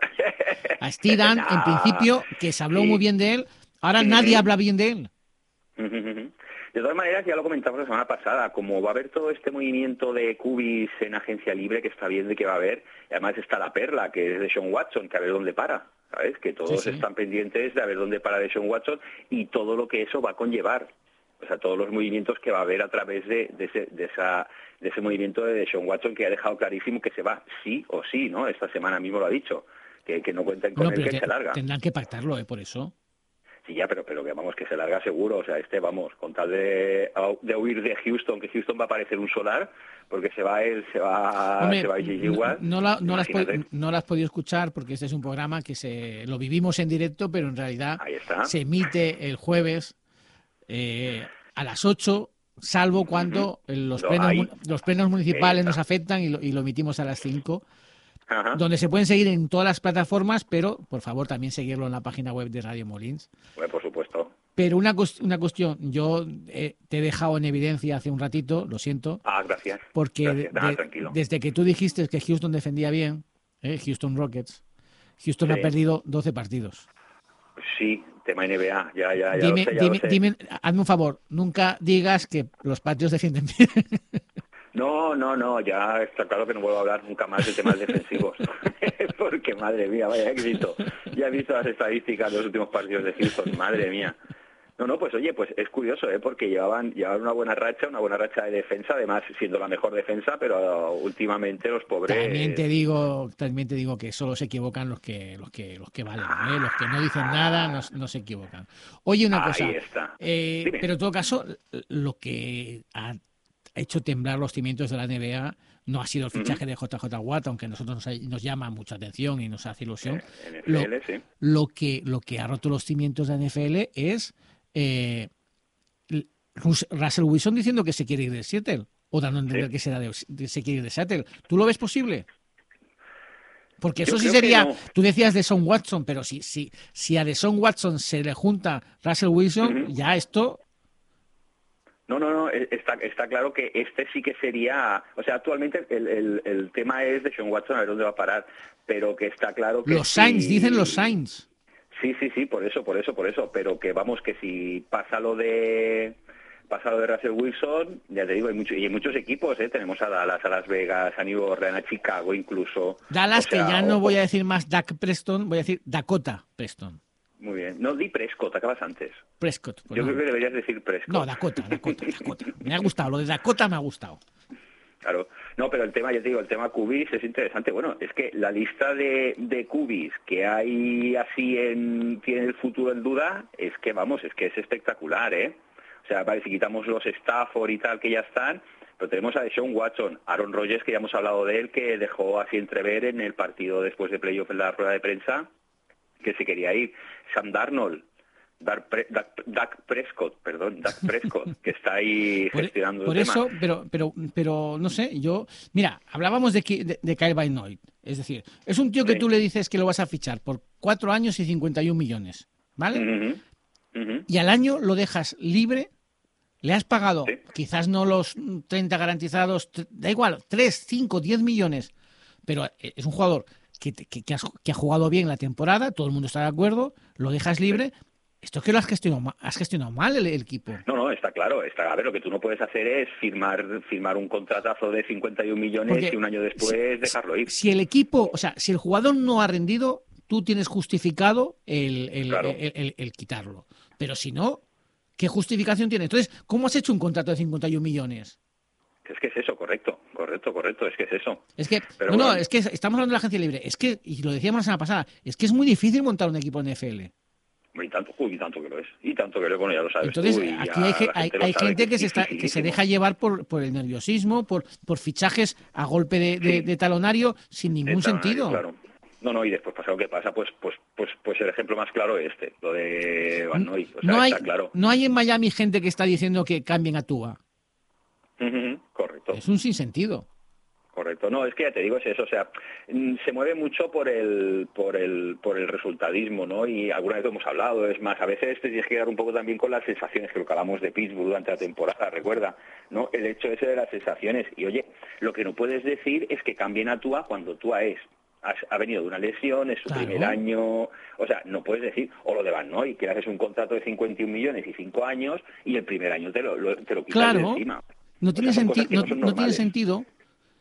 A Steedham, en principio, que se habló Sí. muy bien de él, ahora Sí. nadie habla bien de él. De todas maneras, ya lo comentamos la semana pasada, como va a haber todo este movimiento de cubis en agencia libre que está viendo y que va a haber, y además está la perla, que es de Sean Watson, que a ver dónde para, ¿sabes? Que todos sí. están pendientes de a ver dónde para de Sean Watson y todo lo que eso va a conllevar. O sea, todos los movimientos que va a haber a través de, de ese, de esa, de ese movimiento de Sean Watson que ha dejado clarísimo que se va sí o sí, ¿no? Esta semana mismo lo ha dicho, que, que no cuenten con No, él, pero que se larga. tendrán que pactarlo, ¿eh? Por eso. Sí, ya, pero, pero que vamos, que se larga seguro. O sea, este, vamos, con tal de, de huir de Houston, que Houston va a parecer un solar, porque se va él, se va, Hombre, se va Gigi no, Watt. no la- no la has pod- Imagínate. no la has podido escuchar porque este es un programa que se lo vivimos en directo, pero en realidad se emite el jueves eh, a las 8, salvo cuando los, Lo plenos, los plenos municipales Está. nos afectan y lo, y lo emitimos a las 5, Ajá. donde se pueden seguir en todas las plataformas, pero por favor también seguirlo en la página web de Radio Molins. Bueno, por supuesto. Pero una, una cuestión, yo eh, te he dejado en evidencia hace un ratito, lo siento, Ah, gracias. porque Gracias. de- Nada, tranquilo. desde que tú dijiste que Houston defendía bien, eh, Houston Rockets, Houston ha perdido 12 partidos. Sí, tema NBA, ya, ya, ya Dime, lo sé, ya dime, lo sé. dime, hazme un favor, nunca digas que los patios defienden bien. No, no, no, ya está claro que no vuelvo a hablar nunca más de temas defensivos. Porque, madre mía, vaya éxito. Ya he visto las estadísticas de los últimos partidos de Houston, madre mía. No, no, pues oye, pues es curioso, ¿eh? Porque llevaban, llevaban una buena racha, una buena racha de defensa, además siendo la mejor defensa, pero últimamente los pobres... También te digo, también te digo que solo se equivocan los que, los que, los que valen, ¿eh? los que no dicen nada no, no se equivocan. Oye, una Ahí cosa, está. eh, pero en todo caso, lo que ha hecho temblar los cimientos de la NBA no ha sido el fichaje de JJ Watt, aunque a nosotros nos, nos llama mucha atención y nos hace ilusión. NFL, lo, sí. lo que lo que ha roto los cimientos de la NFL es eh, Rus- Russell Wilson diciendo que se quiere ir de Seattle o dando a entender Sí. que será de- de- se quiere ir de Seattle. ¿Tú lo ves posible? Porque Yo eso sí sería, no. tú decías de Son Watson, pero si, si, si a Son Watson se le junta Russell Wilson, ya esto, No, no, no, e- está, está claro que este sí que sería, o sea, actualmente el, el, el tema es de Sean Watson a ver dónde va a parar, pero que está claro que Los Saints, dicen los Saints. Sí, sí, sí, por eso, por eso, por eso, pero que vamos, que si pasa lo de pasa lo de Russell Wilson, ya te digo, hay mucho, y hay muchos equipos, ¿eh? tenemos a Dallas, a Las Vegas, a New Orleans, a Chicago incluso. Dallas, O sea, que ya no voy a decir más Dak Preston, voy a decir Dakota Preston. Muy bien, no di Prescott, acabas antes. Prescott. pues Yo no. creo que deberías decir Prescott. No, Dakota, Dakota, Dakota. Me ha gustado, lo de Dakota me ha gustado. Claro, no, pero el tema, ya te digo, el tema Cubis es interesante. Bueno, es que la lista de, Cubis que hay así en, tiene el futuro en duda, es que vamos, es que es espectacular, ¿eh? O sea, vale, si quitamos los Stafford y tal que ya están, pero tenemos a Deshaun Watson, Aaron Rodgers, que ya hemos hablado de él, que dejó así entrever en el partido después de playoff en la rueda de prensa, que se quería ir. Sam Darnold, Dak, Pre- Dak- Dak Prescott, perdón, Dak Prescott, que está ahí Por, gestionando por el tema. eso, pero, pero, pero no sé, yo. Mira, hablábamos de, de, de Kyle Noy. Es decir, es un tío que Sí. tú le dices que lo vas a fichar por cuatro años y 51 millones. ¿Vale? Y al año lo dejas libre. Le has pagado, Sí. quizás no los 30 garantizados, da igual, 3, 5, 10 millones, pero eh, es un jugador que, te- que- que has- que ha jugado bien la temporada, todo el mundo está de acuerdo, lo dejas libre. Esto es que lo has gestionado, ma- has gestionado mal el, el equipo. No, no, está claro. Está, a ver, lo que tú no puedes hacer es firmar firmar un contratazo de 51 millones Porque y un año después dejarlo ir. Si el equipo, o sea, si el jugador no ha rendido, tú tienes justificado el, el- Claro. quitarlo. Pero si no, ¿qué justificación tiene? Entonces, ¿cómo has hecho un contrato de 51 millones? Es que es eso, correcto, correcto, correcto, es que es eso. Es que, Pero no, no, es que estamos hablando de la agencia libre. Es que, y lo decíamos la semana pasada, es que es muy difícil montar un equipo en NFL. Y tanto, uy, y tanto que lo es. Y tanto que lo es, bueno, ya lo sabes Entonces, tú. y aquí hay, ge- la hay- hay gente que es se, está, que se deja llevar por, por el nerviosismo, por, por fichajes a golpe de, de- Sí. de talonario sin ningún Está, sentido. Claro. No, no, y después pasa lo que pasa, pues, pues, pues, pues el ejemplo más claro es este, lo de Van Noy. O sea, no, hay, está claro. no hay en Miami gente que está diciendo que cambien a Tua. Correcto. Es un sinsentido. Correcto, no, es que ya te digo, es eso, o sea, mm, se mueve mucho por el, por el, por el resultadismo, ¿no? Y alguna vez lo hemos hablado, es más, a veces te tienes que quedar un poco también con las sensaciones, que lo que hablamos de Pittsburgh durante la temporada, recuerda, ¿no? El hecho ese de las sensaciones. Y oye, lo que no puedes decir es que cambien a Tua cuando Tua es ha venido de una lesión, es su Claro. primer año, o sea, no puedes decir, o lo de Van Noy, que le haces un contrato de 51 millones y 5 años y el primer año te lo, lo- te lo quitas de Claro. encima. No O tiene, sea, que no, tiene sentido.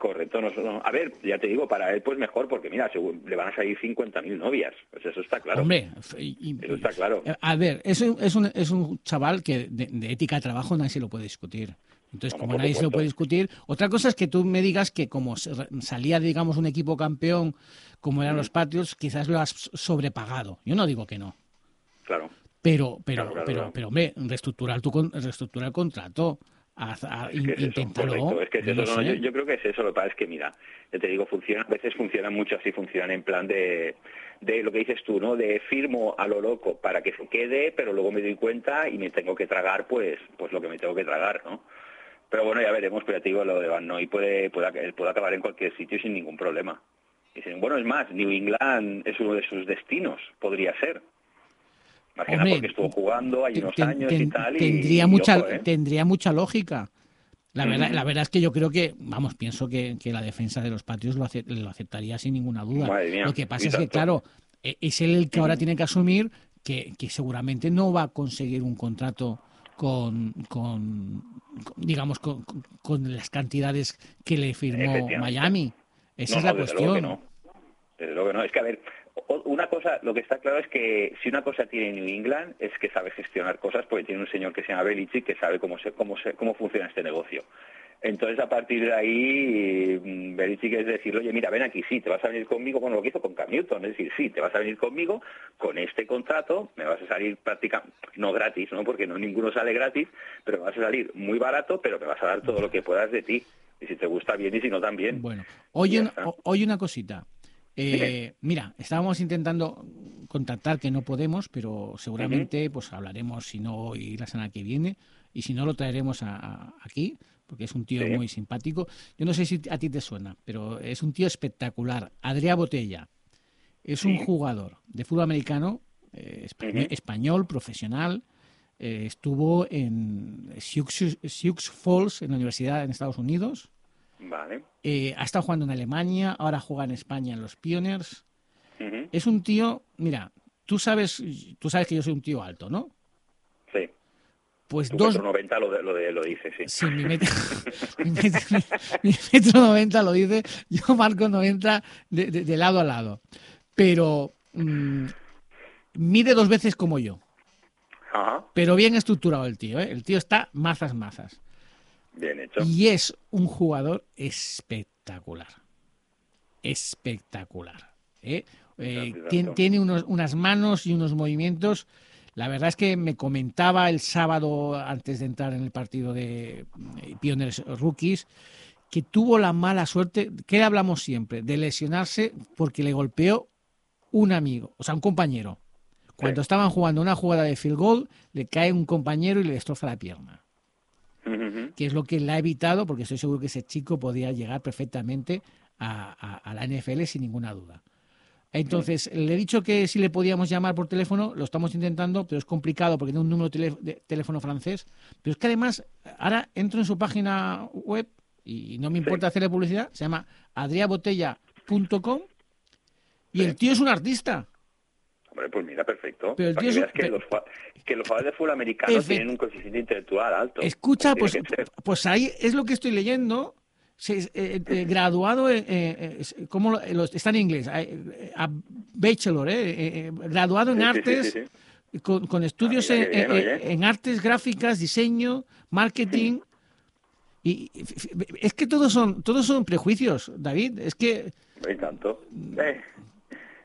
Correcto, no, no- a ver, ya te digo, para él pues mejor, porque mira, según- le van a salir 50.000 novias, pues eso está claro. Hombre, y- Eso está claro. eh, A ver, es un, es un, es un chaval que de, de ética de trabajo nadie se lo puede discutir. Entonces, como nadie se lo puede discutir, otra cosa es que tú me digas que como salía, digamos, un equipo campeón como eran los Patriots, quizás lo has sobrepagado. Yo no digo que no. Claro. Pero, pero, Claro, claro, pero, claro. pero hombre, reestructurar tu reestructurar el contrato. Haz- haz- Es que es inténtalo. correcto, es que es yo eso, no yo, yo creo que es eso, lo que pasa es que, mira, ya te digo, funciona, a veces funcionan mucho así, funcionan en plan de, de lo que dices tú, ¿no? De firmo a lo loco para que se quede, pero luego me doy cuenta y me tengo que tragar, pues, pues lo que me tengo que tragar, ¿no? Pero bueno, ya veremos, pero ya te digo, lo de Van Noy puede, puede, puede acabar en cualquier sitio sin ningún problema. Dicen, bueno, es más, New England es uno de sus destinos, podría ser. Nada Hombre, porque estuvo jugando, hay unos ten- años y tal. tendría y mucha ojo, ¿eh? tendría mucha lógica la verdad la verdad es que yo creo que vamos pienso que, que la defensa de los patios lo, ace- lo aceptaría sin ninguna duda mía, lo que pasa es que claro e- es él el que ahora tiene que asumir que, que seguramente no va a conseguir un contrato con, con- digamos con, con- las cantidades que le firmó. Miami esa No, es la no, desde luego que cuestión no. Desde luego que no. Es que, a ver, una cosa, lo que está claro es que si una cosa tiene New England es que sabe gestionar cosas porque tiene un señor que se llama Belichick que sabe cómo, se, cómo, se, cómo funciona este negocio. Entonces, a partir de ahí, mm, Belichick es decir, oye, mira, ven aquí, sí, te vas a venir conmigo, bueno, lo que hizo con Cam Newton, es decir, sí, te vas a venir conmigo con este contrato, me vas a salir prácticamente, no gratis, ¿no? Porque no ninguno sale gratis, pero me vas a salir muy barato, pero me vas a dar todo lo que puedas de ti. Y si te gusta bien y si no también. Bueno, oye, oye una cosita. Eh, mira, estábamos intentando contactar, que no podemos, pero seguramente pues hablaremos, si no hoy, la semana que viene, y si no lo traeremos a- a- aquí, porque es un tío Sí. muy simpático. Yo no sé si a ti te suena, pero es un tío espectacular. Adrià Botella es un Sí. jugador de fútbol americano, eh, espa- español, profesional, eh, estuvo en Sioux, Sioux Falls, en la universidad en Estados Unidos. Vale. Eh, ha estado jugando en Alemania, ahora juega en España en los Pioneers. Es un tío, mira, tú sabes, tú sabes que yo soy un tío alto, ¿no? Sí. Pues Tu dos, metro 90 lo, de- lo, de- lo dice, sí. Sí, mi metro, mi metro, mi metro 90 lo dice, yo marco 90 de, de- de lado a lado. Pero mm, mide dos veces como yo. Ajá. Pero bien estructurado el tío, ¿eh? El tío está mazas, mazas. Bien hecho. Y es un jugador espectacular. Espectacular. ¿eh? Eh, tiene unos- unas manos y unos movimientos. La verdad es que me comentaba el sábado, antes de entrar en el partido de eh, Pioneers Rookies, que tuvo la mala suerte, que hablamos siempre, de lesionarse porque le golpeó un amigo, o sea, un compañero. Cuando Sí. estaban jugando una jugada de field goal, le cae un compañero y le destroza la pierna Que es lo que la ha evitado, porque estoy seguro que ese chico podía llegar perfectamente a, a- a la NFL sin ninguna duda. Entonces, le he dicho que si le podíamos llamar por teléfono, lo estamos intentando, pero es complicado porque tiene un número de, teléfono francés. Pero es que además, ahora entro en su página web y no me importa hacerle publicidad, se llama adriabotella.com y Sí. el tío es un artista. Hombre, pues mira, perfecto. Pero el Para tío que veas que, los, que los jugadores de fútbol americano Efe- tienen un coeficiente intelectual alto. Escucha, pues, pues ahí es lo que estoy leyendo. Se- eh, eh, graduado, en, eh, eh, ¿cómo lo- eh, los- está en inglés, eh, a bachelor, eh, eh, eh, graduado en Sí, artes, sí, sí. Con, con estudios Ah, en, bien, eh, eh, artes gráficas, diseño, marketing. Y, es que todos son, todos son prejuicios, David. Es que, Y tanto. Eh,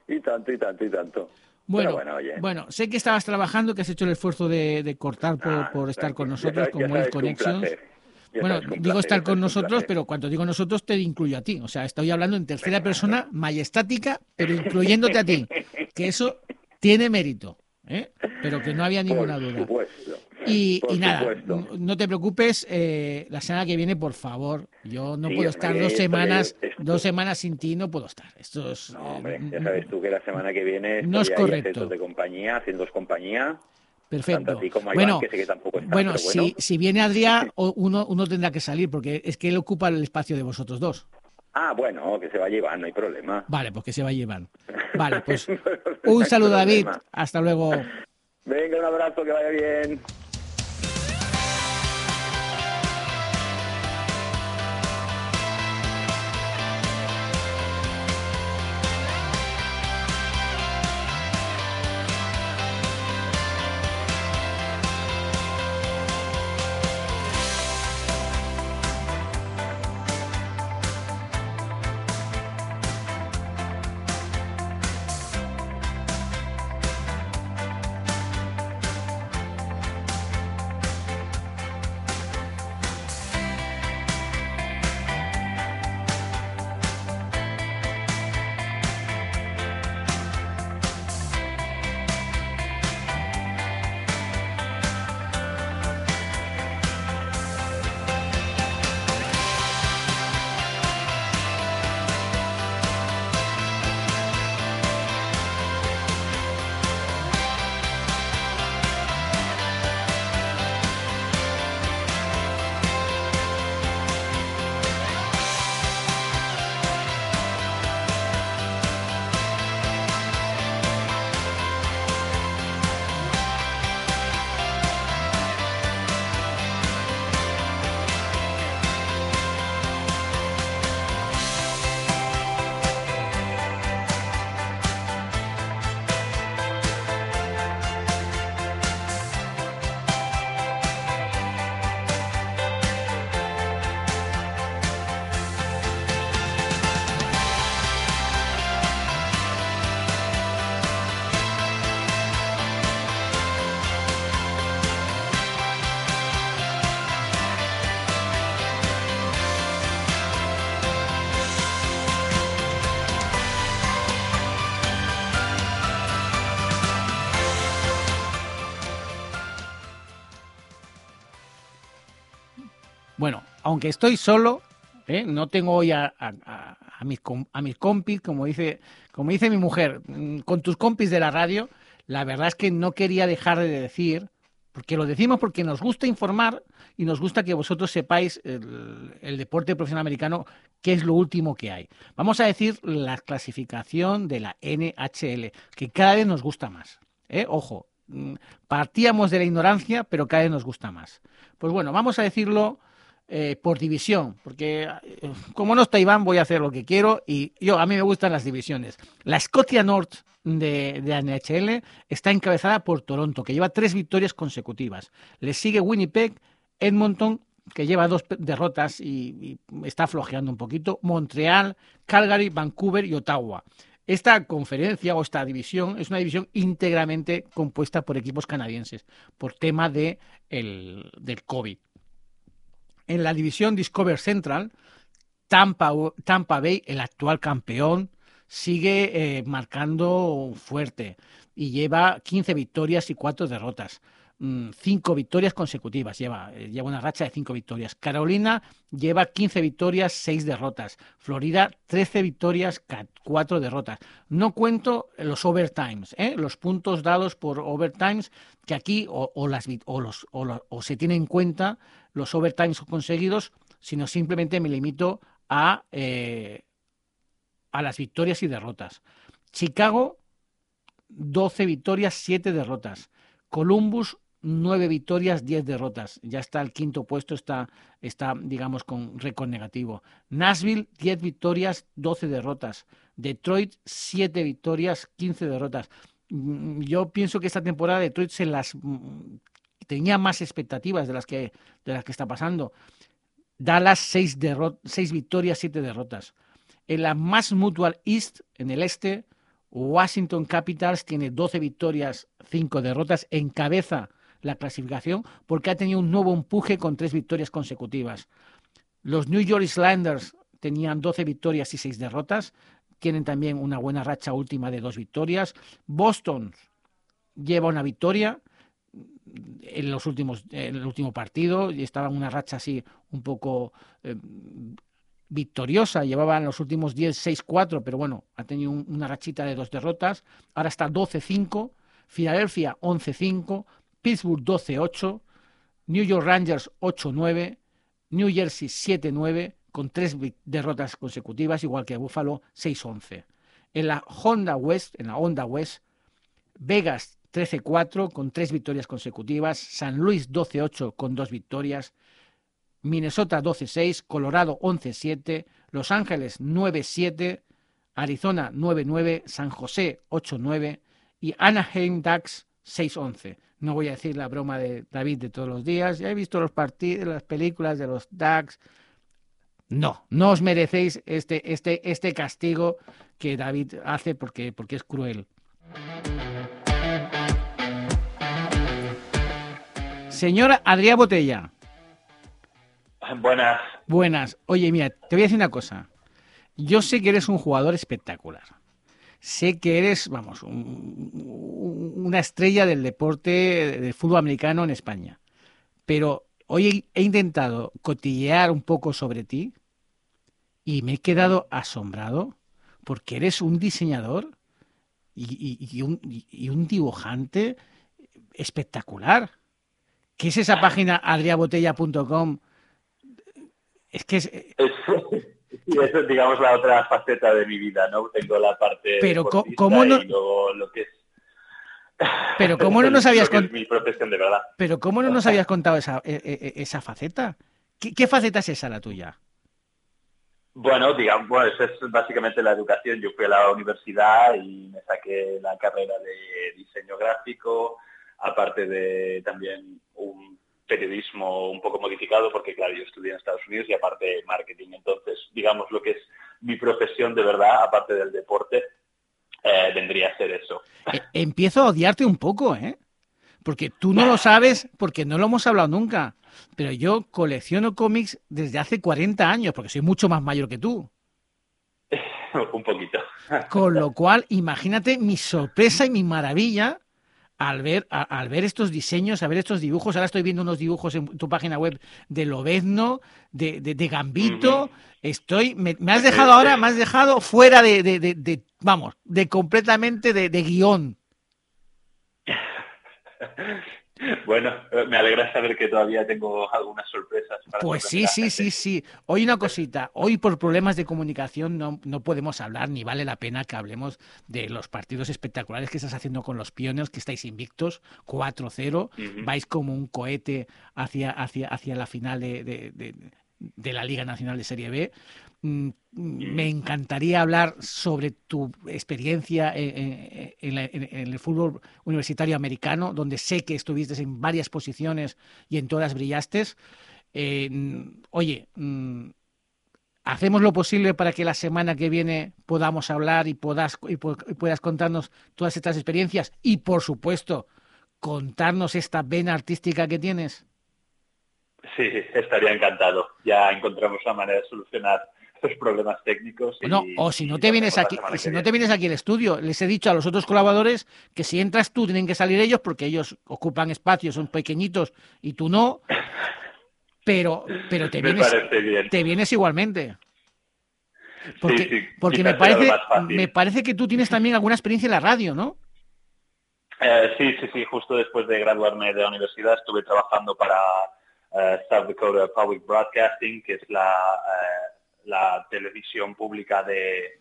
y tanto, y tanto, y tanto. Bueno, bueno, sé que estabas trabajando, que has hecho el esfuerzo de, de cortar por, Ah, por estar con nosotros, sabes- como un Connections. Bueno, digo placer, estar con nosotros, pero cuando digo nosotros te incluyo a ti. O sea, estoy hablando en tercera persona majestática, pero incluyéndote a ti. Que eso tiene mérito, ¿eh? pero que no había ninguna Por duda. supuesto. Y, nada, supuesto. no te preocupes, eh, la semana que viene, por favor, yo no Sí, puedo hombre, estar dos semanas, es- dos semanas sin ti, no puedo estar. Esto es, No, hombre, eh, ya sabes tú que la semana que viene No es correcto. de compañía, haciendo compañía. Perfecto. Como bueno, Iván, que sé que tampoco está, bueno, pero si, si viene Adrián, uno, uno tendrá que salir, porque es que él ocupa el espacio de vosotros dos. Ah, bueno, que se va a llevar, no hay problema. Vale, pues que se va a llevar. Vale, pues un saludo, David. Hasta luego. Venga, un abrazo, que vaya bien. Aunque estoy solo, ¿eh? no tengo hoy a, mis, compis, como dice, como dice mi mujer, mm, con tus compis de la radio, la verdad es que no quería dejar de decir, Porque lo decimos porque nos gusta informar y nos gusta que vosotros sepáis el, el deporte profesional americano, qué es lo último que hay. Vamos a decir la clasificación de la NHL, que cada vez nos gusta más. ¿eh? Ojo, mm, partíamos de la ignorancia, pero cada vez nos gusta más. Pues bueno, vamos a decirlo eh, por división, porque eh, como no está Iván, voy a hacer lo que quiero y yo a mí me gustan las divisiones. La Scotia North de, de NHL está encabezada por Toronto, que lleva tres victorias consecutivas. Le sigue Winnipeg, Edmonton, que lleva dos derrotas y, y está flojeando un poquito, Montreal, Calgary, Vancouver y Ottawa. Esta conferencia o esta división es una división íntegramente compuesta por equipos canadienses, por tema de el- del COVID. En la división Discover Central, Tampa, Bay, el actual campeón, sigue eh, marcando fuerte y lleva 15 victorias y 4 derrotas. Mm, Cinco victorias consecutivas lleva, eh, lleva una racha de cinco victorias. Carolina lleva 15 victorias, 6 derrotas. Florida, 13 victorias, 4 derrotas. No cuento los overtimes, ¿eh? los puntos dados por overtimes, que aquí o, o los, o, lo- o se tienen en cuenta los overtimes conseguidos, sino simplemente me limito a, eh, a las victorias y derrotas. Chicago, 12 victorias, 7 derrotas. Columbus, 9 victorias, 10 derrotas. Ya está el quinto puesto, está, está digamos, con récord negativo. Nashville, 10 victorias, 12 derrotas. Detroit, 7 victorias, 15 derrotas. Mm, Yo pienso que esta temporada Detroit se las mm, tenía más expectativas de las que, de las que está pasando. Dallas, 6 seis victorias, 7 derrotas. En la Mass Mutual East, en el este, Washington Capitals tiene 12 victorias, 5 derrotas, encabeza la clasificación porque ha tenido un nuevo empuje con 3 victorias consecutivas. Los New York Islanders tenían 12 victorias y 6 derrotas, tienen también una buena racha última de 2 victorias. Boston lleva una victoria en los últimos en el último partido y estaba en una racha así un poco eh, victoriosa, llevaba en los últimos 10 6-4, pero bueno, ha tenido un- una rachita de dos derrotas, ahora está 12-5, Filadelfia 11-5, Pittsburgh 12-8, New York Rangers 8-9, New Jersey 7-9 con tres derrotas consecutivas, igual que Buffalo 6-11. En la Honda West, en la Honda West, Vegas 13-4 con tres victorias consecutivas, San Luis 12-8 con dos victorias, Minnesota 12-6, Colorado 11-7, Los Ángeles 9-7, Arizona 9-9, San José 8-9 y Anaheim Ducks 6-11. No voy a decir la broma de David de todos los días, ya he visto los partidos, las películas de los Ducks. No, no os merecéis este, este, este castigo que David hace porque, porque es cruel. Señora Adrià Botella. Buenas. Buenas. Oye, mira, te voy a decir una cosa. Yo sé que eres un jugador espectacular. Sé que eres, vamos, un- un- una estrella del deporte del fútbol americano en España. Pero hoy he, intentado cotillear un poco sobre ti y me he quedado asombrado porque eres un diseñador y, y- y un, y- un dibujante espectacular. ¿Qué es esa página adriabotella.com? Es que es, Es, y eso es, digamos, la otra faceta de mi vida, ¿no? Tengo la parte Pero, ¿cómo no- y luego lo que es... Pero ¿cómo no nos habías lo que es cont- mi profesión de verdad. Pero ¿cómo no nos habías contado esa, e- e- esa faceta? ¿Qué, qué faceta es esa la tuya? Bueno, digamos, bueno, eso es básicamente la educación. Yo fui a la universidad y me saqué la carrera de diseño gráfico, aparte de también un periodismo un poco modificado, porque claro, yo estudié en Estados Unidos y aparte marketing. Entonces, digamos, lo que es mi profesión de verdad, aparte del deporte, eh, vendría a ser eso. E- empiezo a odiarte un poco, ¿eh? Porque tú no lo sabes, porque no lo hemos hablado nunca. Pero yo colecciono cómics desde hace 40 años, porque soy mucho más mayor que tú. un poquito. Con lo cual, imagínate mi sorpresa y mi maravilla al ver, a- al ver estos diseños, a ver estos dibujos. Ahora estoy viendo unos dibujos en tu página web de Lobezno, de, de, de Gambito. Estoy, me, me has dejado ahora, me has dejado fuera de, de, vamos, de completamente de, de guion. Bueno, eh, me alegra saber que todavía tengo algunas sorpresas. Para Pues sí, sí, sí, sí. Hoy una cosita, hoy por problemas de comunicación no, no podemos hablar, ni vale la pena que hablemos de los partidos espectaculares que estás haciendo con los Pioneers, que estáis invictos, 4-0, vais como un cohete hacia, hacia, hacia la final de, de, de, de la Liga Nacional de Serie B. Mm, Me encantaría hablar sobre tu experiencia en, en- en el fútbol universitario americano, donde sé que estuviste en varias posiciones y en todas brillaste. Eh, mm, oye, mm, hacemos lo posible para que la semana que viene podamos hablar y, y puedas contarnos todas estas experiencias y, por supuesto, contarnos esta vena artística que tienes. Sí, estaría encantado. Ya encontramos la manera de solucionar los problemas técnicos. y- Bueno, o si no te vienes aquí, si no te vienes aquí al estudio, les he dicho a los otros colaboradores que si entras tú tienen que salir ellos porque ellos ocupan espacios, son pequeñitos y tú no. Pero, pero te vienes, te vienes igualmente. Porque, sí, porque me parece, me parece que tú tienes también alguna experiencia en la radio, ¿no? Eh, sí, sí, sí. Justo después de graduarme de la universidad estuve trabajando para eh, South Dakota Public Broadcasting, que es la, eh, la televisión pública de,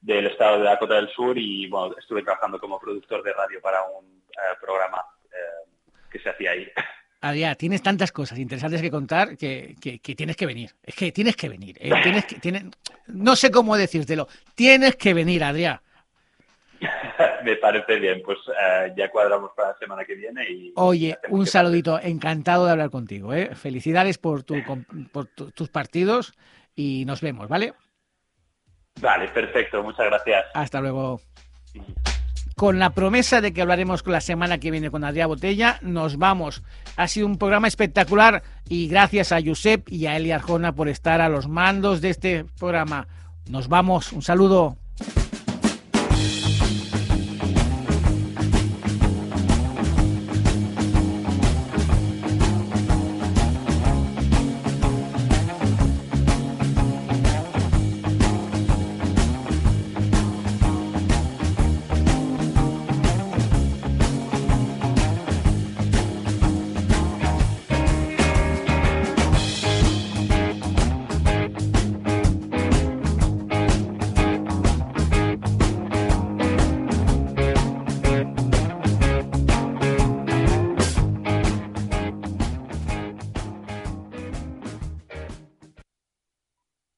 del estado de Dakota del Sur y bueno, estuve trabajando como productor de radio para un eh, programa eh, que se hacía ahí. Adrián, tienes tantas cosas interesantes que contar que, que- que tienes que venir. Es que tienes que venir. eh, tienes que- tienes- no sé cómo decírtelo. Tienes que venir, Adrián. Me parece bien, pues ya cuadramos para la semana que viene y... Oye, un saludito. Encantado de hablar contigo. ¿eh? Felicidades por, tu, por tu- tus partidos y nos vemos, ¿vale? Vale, perfecto, muchas gracias. Hasta luego. Con la promesa de que hablaremos la semana que viene con Adrián Botella, nos vamos. Ha sido un programa espectacular y gracias a Josep y a Eli Arjona por estar a los mandos de este programa. Nos vamos. Un saludo.